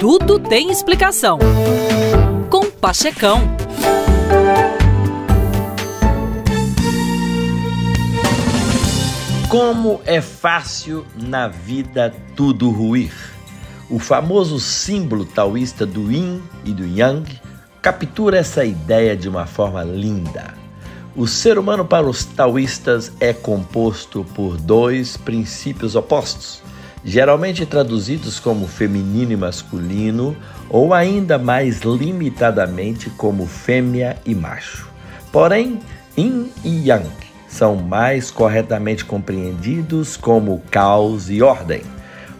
Tudo tem explicação. Com Pachecão. Como é fácil na vida tudo ruir. O famoso símbolo taoísta do Yin e do Yang captura essa ideia de uma forma linda. O ser humano, para os taoístas, é composto por dois princípios opostos, geralmente traduzidos como feminino e masculino, ou ainda mais limitadamente como fêmea e macho. Porém, Yin e Yang são mais corretamente compreendidos como caos e ordem.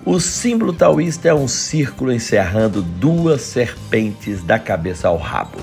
O símbolo taoísta é um círculo encerrando duas serpentes da cabeça ao rabo.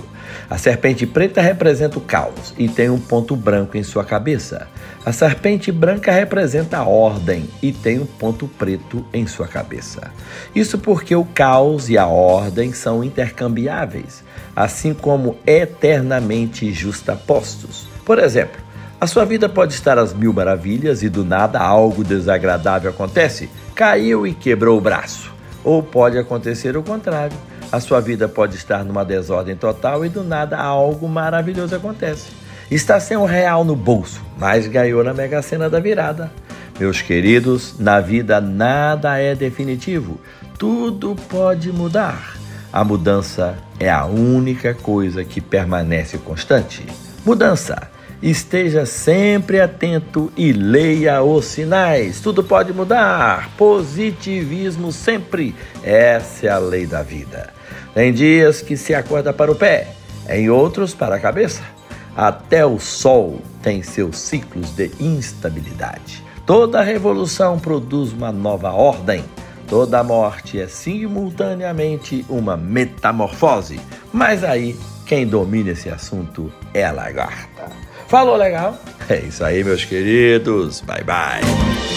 A serpente preta representa o caos e tem um ponto branco em sua cabeça. A serpente branca representa a ordem e tem um ponto preto em sua cabeça. Isso porque o caos e a ordem são intercambiáveis, assim como eternamente justapostos. Por exemplo, a sua vida pode estar às mil maravilhas e do nada algo desagradável acontece, caiu e quebrou o braço. Ou pode acontecer o contrário. A sua vida pode estar numa desordem total e do nada algo maravilhoso acontece. Está sem um real no bolso, mas ganhou na Mega Sena da virada. Meus queridos, na vida nada é definitivo. Tudo pode mudar. A mudança é a única coisa que permanece constante. Mudança Esteja sempre atento e leia os sinais. Tudo pode mudar. Positivismo sempre. Essa é a lei da vida. Tem dias que se acorda para o pé, em outros para a cabeça. Até o sol tem seus ciclos de instabilidade. Toda revolução produz uma nova ordem. Toda morte é simultaneamente uma metamorfose. Mas aí, quem domina esse assunto é a lagarta. Falou legal? É isso aí, meus queridos. Bye bye.